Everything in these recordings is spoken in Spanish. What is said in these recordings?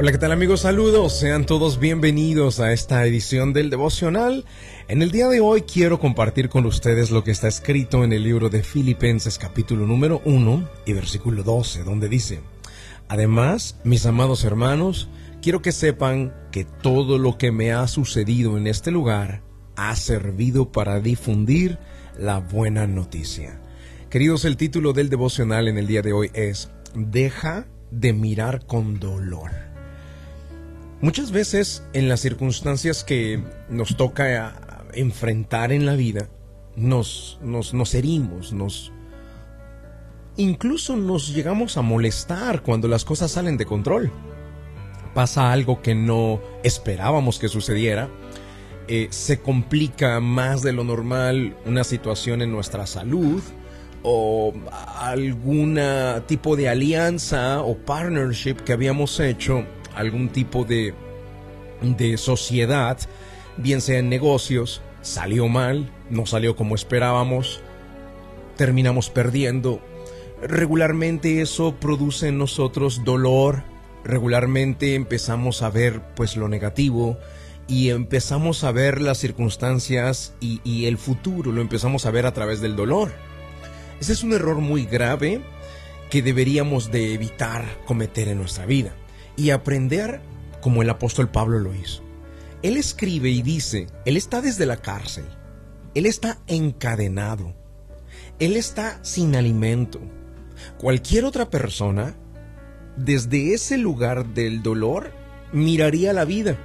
Hola, ¿qué tal amigos? Saludos, sean todos bienvenidos a esta edición del devocional. En el día de hoy quiero compartir con ustedes lo que está escrito en el libro de Filipenses capítulo número 1 y versículo 12, donde dice, Además, mis amados hermanos, quiero que sepan que todo lo que me ha sucedido en este lugar ha servido para difundir la buena noticia. Queridos, el título del devocional en el día de hoy es Deja de mirar con dolor. Muchas veces en las circunstancias que nos toca enfrentar en la vida, nos, nos, nos herimos, nos... Incluso nos llegamos a molestar cuando las cosas salen de control. Pasa algo que no esperábamos que sucediera. Eh, se complica más de lo normal una situación en nuestra salud o algún tipo de alianza o partnership que habíamos hecho algún tipo de, de sociedad, bien sea en negocios, salió mal, no salió como esperábamos, terminamos perdiendo. Regularmente eso produce en nosotros dolor, regularmente empezamos a ver pues lo negativo y empezamos a ver las circunstancias y, y el futuro lo empezamos a ver a través del dolor. Ese es un error muy grave que deberíamos de evitar cometer en nuestra vida y aprender como el apóstol Pablo lo hizo. Él escribe y dice, él está desde la cárcel, él está encadenado, él está sin alimento. Cualquier otra persona, desde ese lugar del dolor, miraría la vida.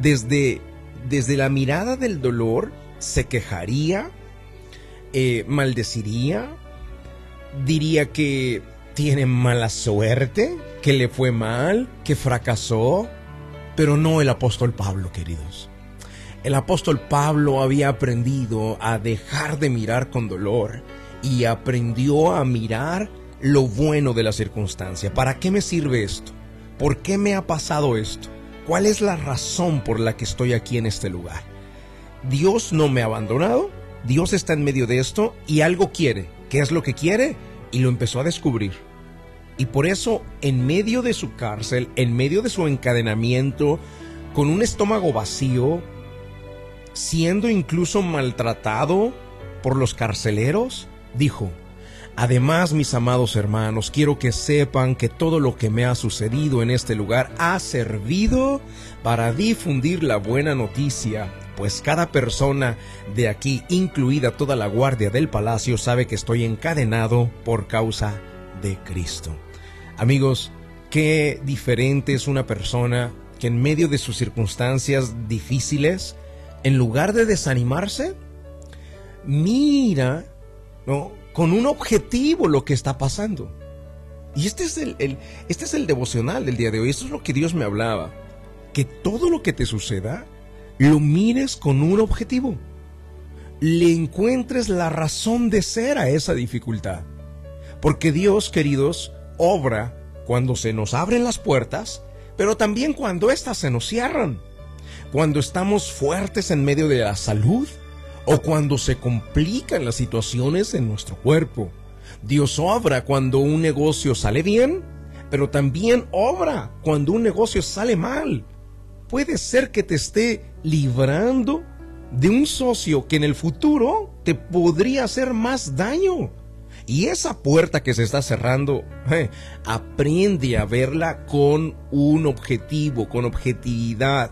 Desde, desde la mirada del dolor, se quejaría, eh, maldeciría, diría que tiene mala suerte, que le fue mal, que fracasó, pero no el apóstol Pablo, queridos. El apóstol Pablo había aprendido a dejar de mirar con dolor y aprendió a mirar lo bueno de la circunstancia. ¿Para qué me sirve esto? ¿Por qué me ha pasado esto? ¿Cuál es la razón por la que estoy aquí en este lugar? Dios no me ha abandonado, Dios está en medio de esto y algo quiere. ¿Qué es lo que quiere? Y lo empezó a descubrir. Y por eso, en medio de su cárcel, en medio de su encadenamiento, con un estómago vacío, siendo incluso maltratado por los carceleros, dijo, Además, mis amados hermanos, quiero que sepan que todo lo que me ha sucedido en este lugar ha servido para difundir la buena noticia, pues cada persona de aquí, incluida toda la guardia del palacio, sabe que estoy encadenado por causa de Cristo. Amigos, qué diferente es una persona que en medio de sus circunstancias difíciles, en lugar de desanimarse, mira, ¿no? con un objetivo lo que está pasando. Y este es el, este es el devocional del día de hoy. Esto es lo que Dios me hablaba. Que todo lo que te suceda, lo mires con un objetivo. Le encuentres la razón de ser a esa dificultad. Porque Dios, queridos, obra cuando se nos abren las puertas, pero también cuando éstas se nos cierran. Cuando estamos fuertes en medio de la salud, o cuando se complican las situaciones en nuestro cuerpo. Dios obra cuando un negocio sale bien, pero también obra cuando un negocio sale mal. Puede ser que te esté librando de un socio que en el futuro te podría hacer más daño. Y esa puerta que se está cerrando, eh, aprende a verla con un objetivo, con objetividad.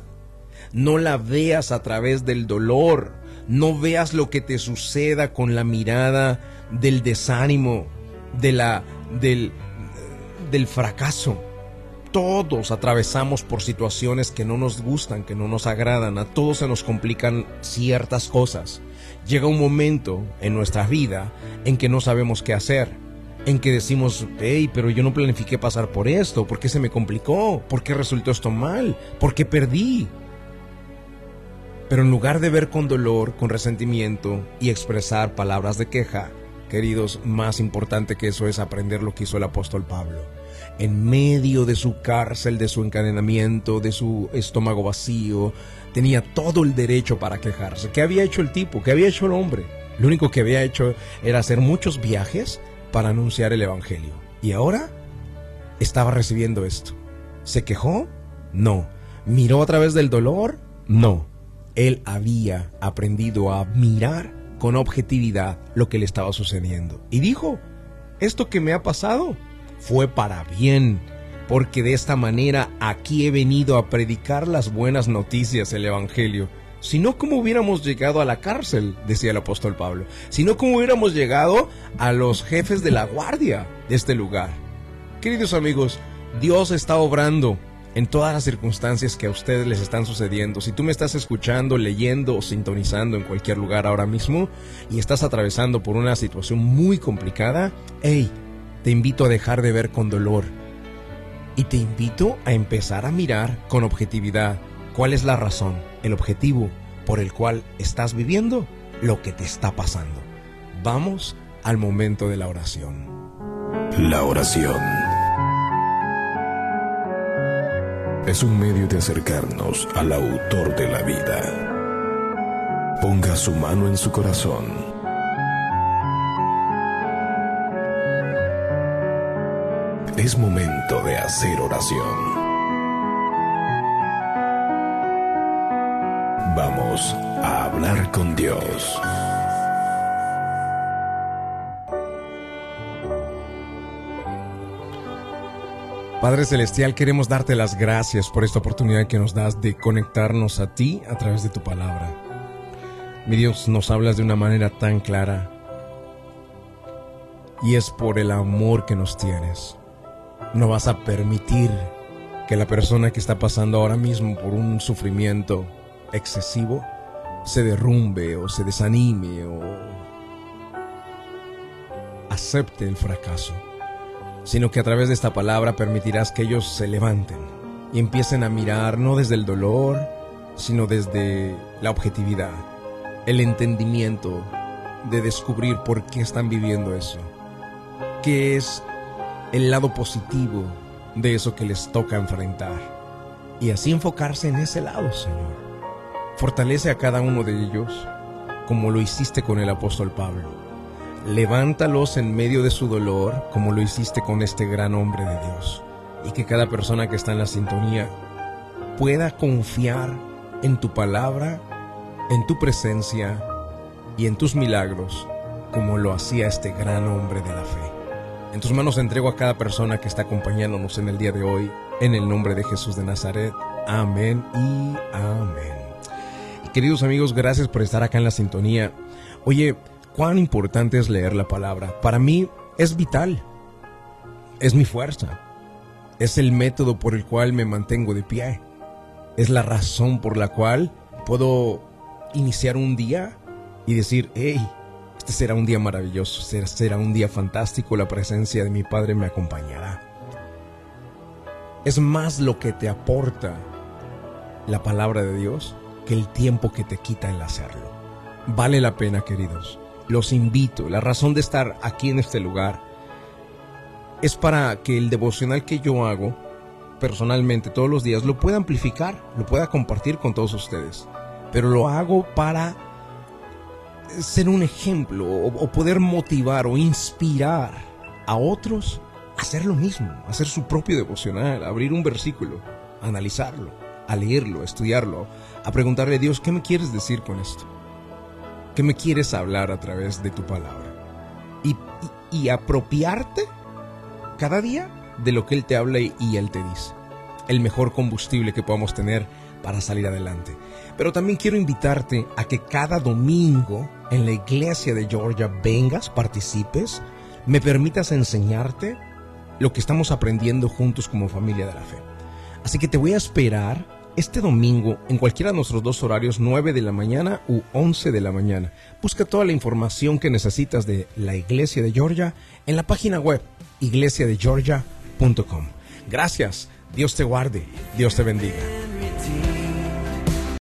No la veas a través del dolor, no veas lo que te suceda con la mirada del desánimo, de la, del, del fracaso. Todos atravesamos por situaciones que no nos gustan, que no nos agradan, a todos se nos complican ciertas cosas. Llega un momento en nuestra vida en que no sabemos qué hacer, en que decimos, hey, pero yo no planifiqué pasar por esto, ¿por qué se me complicó? ¿Por qué resultó esto mal? ¿Por qué perdí? Pero en lugar de ver con dolor, con resentimiento y expresar palabras de queja, queridos, más importante que eso es aprender lo que hizo el apóstol Pablo. En medio de su cárcel, de su encadenamiento, de su estómago vacío, tenía todo el derecho para quejarse. ¿Qué había hecho el tipo? ¿Qué había hecho el hombre? Lo único que había hecho era hacer muchos viajes para anunciar el Evangelio. Y ahora estaba recibiendo esto. ¿Se quejó? No. ¿Miró a través del dolor? No. Él había aprendido a mirar con objetividad lo que le estaba sucediendo. Y dijo, esto que me ha pasado fue para bien, porque de esta manera aquí he venido a predicar las buenas noticias, el Evangelio. Si no, ¿cómo hubiéramos llegado a la cárcel? decía el apóstol Pablo. Si no, ¿cómo hubiéramos llegado a los jefes de la guardia de este lugar? Queridos amigos, Dios está obrando en todas las circunstancias que a ustedes les están sucediendo. Si tú me estás escuchando, leyendo o sintonizando en cualquier lugar ahora mismo y estás atravesando por una situación muy complicada, hey, te invito a dejar de ver con dolor y te invito a empezar a mirar con objetividad cuál es la razón, el objetivo por el cual estás viviendo lo que te está pasando. Vamos al momento de la oración. La oración es un medio de acercarnos al autor de la vida. Ponga su mano en su corazón. Es momento de hacer oración. Vamos a hablar con Dios. Padre Celestial, queremos darte las gracias por esta oportunidad que nos das de conectarnos a ti a través de tu palabra. Mi Dios, nos hablas de una manera tan clara y es por el amor que nos tienes. No vas a permitir que la persona que está pasando ahora mismo por un sufrimiento excesivo se derrumbe o se desanime o acepte el fracaso sino que a través de esta palabra permitirás que ellos se levanten y empiecen a mirar no desde el dolor, sino desde la objetividad, el entendimiento de descubrir por qué están viviendo eso, qué es el lado positivo de eso que les toca enfrentar. Y así enfocarse en ese lado, Señor. Fortalece a cada uno de ellos como lo hiciste con el apóstol Pablo levántalos en medio de su dolor, como lo hiciste con este gran hombre de Dios. Y que cada persona que está en la sintonía pueda confiar en tu palabra, en tu presencia y en tus milagros, como lo hacía este gran hombre de la fe. En tus manos entrego a cada persona que está acompañándonos en el día de hoy, en el nombre de Jesús de Nazaret. Amén y amén. Y queridos amigos, gracias por estar acá en la sintonía. Oye, cuán importante es leer la palabra. Para mí es vital. Es mi fuerza. Es el método por el cual me mantengo de pie. Es la razón por la cual puedo iniciar un día y decir, hey, este será un día maravilloso, será un día fantástico, la presencia de mi Padre me acompañará. Es más lo que te aporta la palabra de Dios que el tiempo que te quita el hacerlo. Vale la pena, queridos los invito, la razón de estar aquí en este lugar es para que el devocional que yo hago personalmente todos los días lo pueda amplificar, lo pueda compartir con todos ustedes. Pero lo hago para ser un ejemplo o, poder motivar o inspirar a otros a hacer lo mismo, hacer su propio devocional, abrir un versículo, analizarlo, a leerlo, a estudiarlo, a preguntarle a Dios, ¿qué me quieres decir con esto? ¿Qué me quieres hablar a través de tu palabra? Y, apropiarte cada día de lo que Él te habla y, y Él te dice. El mejor combustible que podamos tener para salir adelante. Pero también quiero invitarte a que cada domingo en la iglesia de Georgia vengas, participes, me permitas enseñarte lo que estamos aprendiendo juntos como familia de la fe. Así que te voy a esperar este domingo en cualquiera de nuestros dos horarios, 9 de la mañana u 11 de la mañana. Busca toda la información que necesitas de la Iglesia de Georgia en la página web iglesiadegeorgia.com. Gracias, Dios te guarde, Dios te bendiga.